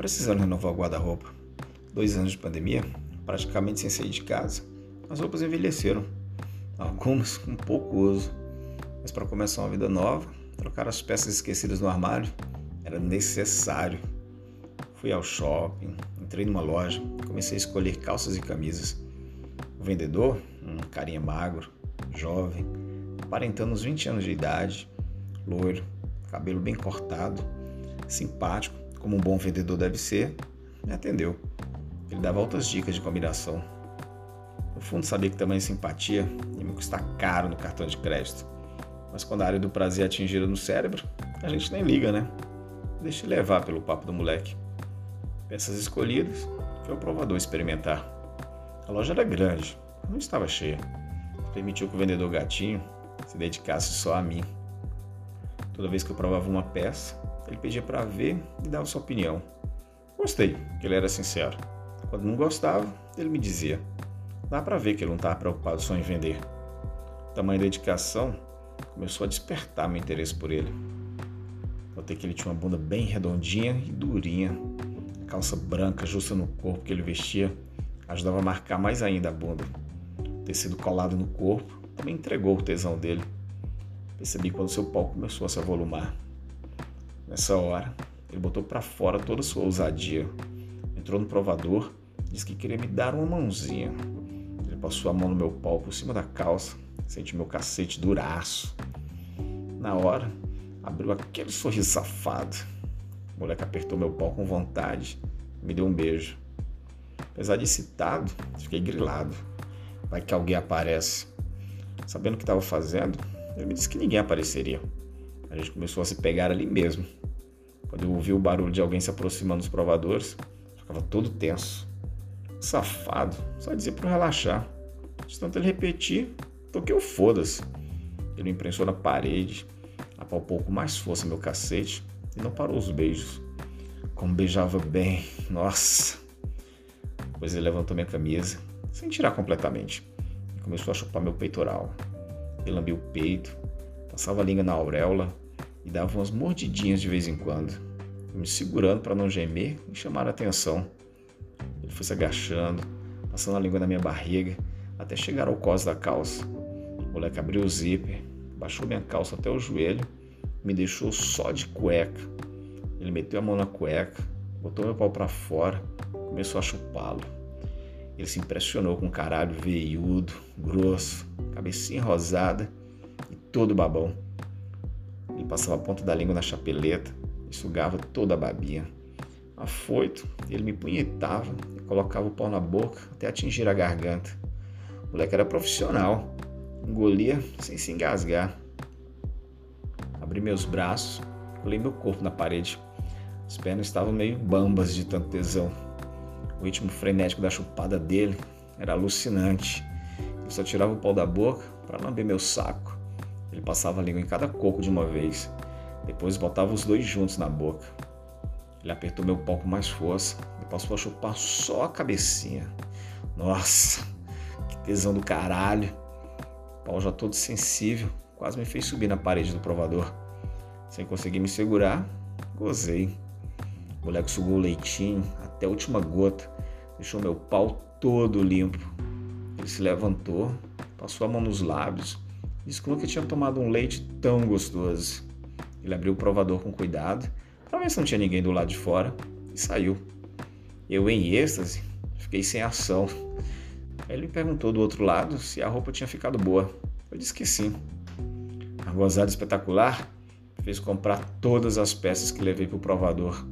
precisando renovar o guarda-roupa. Dois anos de pandemia, praticamente sem sair de casa. As roupas envelheceram, algumas com pouco uso. Mas para começar uma vida nova, trocar as peças esquecidas no armário era necessário. Fui ao shopping, entrei numa loja, comecei a escolher calças e camisas. O vendedor, um carinha magro, jovem, aparentando uns 20 anos de idade, loiro, cabelo bem cortado, simpático, como um bom vendedor deve ser, me atendeu. Ele dava altas dicas de combinação. No fundo, sabia que tamanha simpatia ia me custar caro no cartão de crédito. Mas quando a área do prazer é atingida no cérebro, a gente nem liga, né? Deixa levar pelo papo do moleque. Peças escolhidas, foi ao provador experimentar. A loja era grande, não estava cheia. Permitiu que o vendedor gatinho se dedicasse só a mim. Toda vez que eu provava uma peça, ele pedia para ver e dava sua opinião. Gostei, que ele era sincero. Quando não gostava, ele me dizia. Dá para ver que ele não estava preocupado só em vender. O tamanho dedicação começou a despertar meu interesse por ele. Notei que ele tinha uma bunda bem redondinha e durinha. A calça branca justa no corpo que ele vestia ajudava a marcar mais ainda a bunda. O tecido colado no corpo também entregou o tesão dele. Percebi quando seu pau começou a se avolumar. Nessa hora, ele botou para fora toda a sua ousadia. Entrou no provador, disse que queria me dar uma mãozinha. Ele passou a mão no meu pau por cima da calça, senti meu cacete duraço. Na hora, abriu aquele sorriso safado. O moleque apertou meu pau com vontade me deu um beijo. Apesar de excitado, fiquei grilado. Vai que alguém aparece. Sabendo o que estava fazendo, ele me disse que ninguém apareceria. A gente começou a se pegar ali mesmo. Quando eu ouvi o barulho de alguém se aproximando dos provadores, ficava todo tenso. Safado, só dizia para relaxar. De tanto ele repetir, toquei o foda-se. Ele me imprensou na parede, apalpou com mais força meu cacete e não parou os beijos. Como beijava bem, nossa! Depois ele levantou minha camisa, sem tirar completamente, e começou a chupar meu peitoral. Ele lambia o peito, passava a língua na auréola e dava umas mordidinhas de vez em quando, me segurando para não gemer e chamar a atenção. Ele foi se agachando, passando a língua na minha barriga, até chegar ao cós da calça. O moleque abriu o zíper, baixou minha calça até o joelho, me deixou só de cueca. Ele meteu a mão na cueca, botou meu pau para fora, começou a chupá-lo. Ele se impressionou com um caralho veiudo, grosso, cabecinha rosada e todo babão. Passava a ponta da língua na chapeleta e sugava toda a babinha. Afoito, ele me punhetava e colocava o pau na boca até atingir a garganta. O moleque era profissional, engolia sem se engasgar. Abri meus braços, colei meu corpo na parede. As pernas estavam meio bambas de tanto tesão. O ritmo frenético da chupada dele era alucinante. Eu só tirava o pau da boca para lamber meu saco. Ele passava a língua em cada coco de uma vez. Depois botava os dois juntos na boca. Ele apertou meu pau com mais força e passou a chupar só a cabecinha. Nossa, que tesão do caralho. O pau já todo sensível, quase me fez subir na parede do provador. Sem conseguir me segurar, gozei. O moleque sugou o leitinho até a última gota, deixou meu pau todo limpo. Ele se levantou, passou a mão nos lábios, disse que tinha tomado um leite tão gostoso. Ele abriu o provador com cuidado, para ver se não tinha ninguém do lado de fora, e saiu. Eu, em êxtase, fiquei sem ação. Ele me perguntou do outro lado se a roupa tinha ficado boa. Eu disse que sim. A gozada espetacular fez comprar todas as peças que levei para o provador.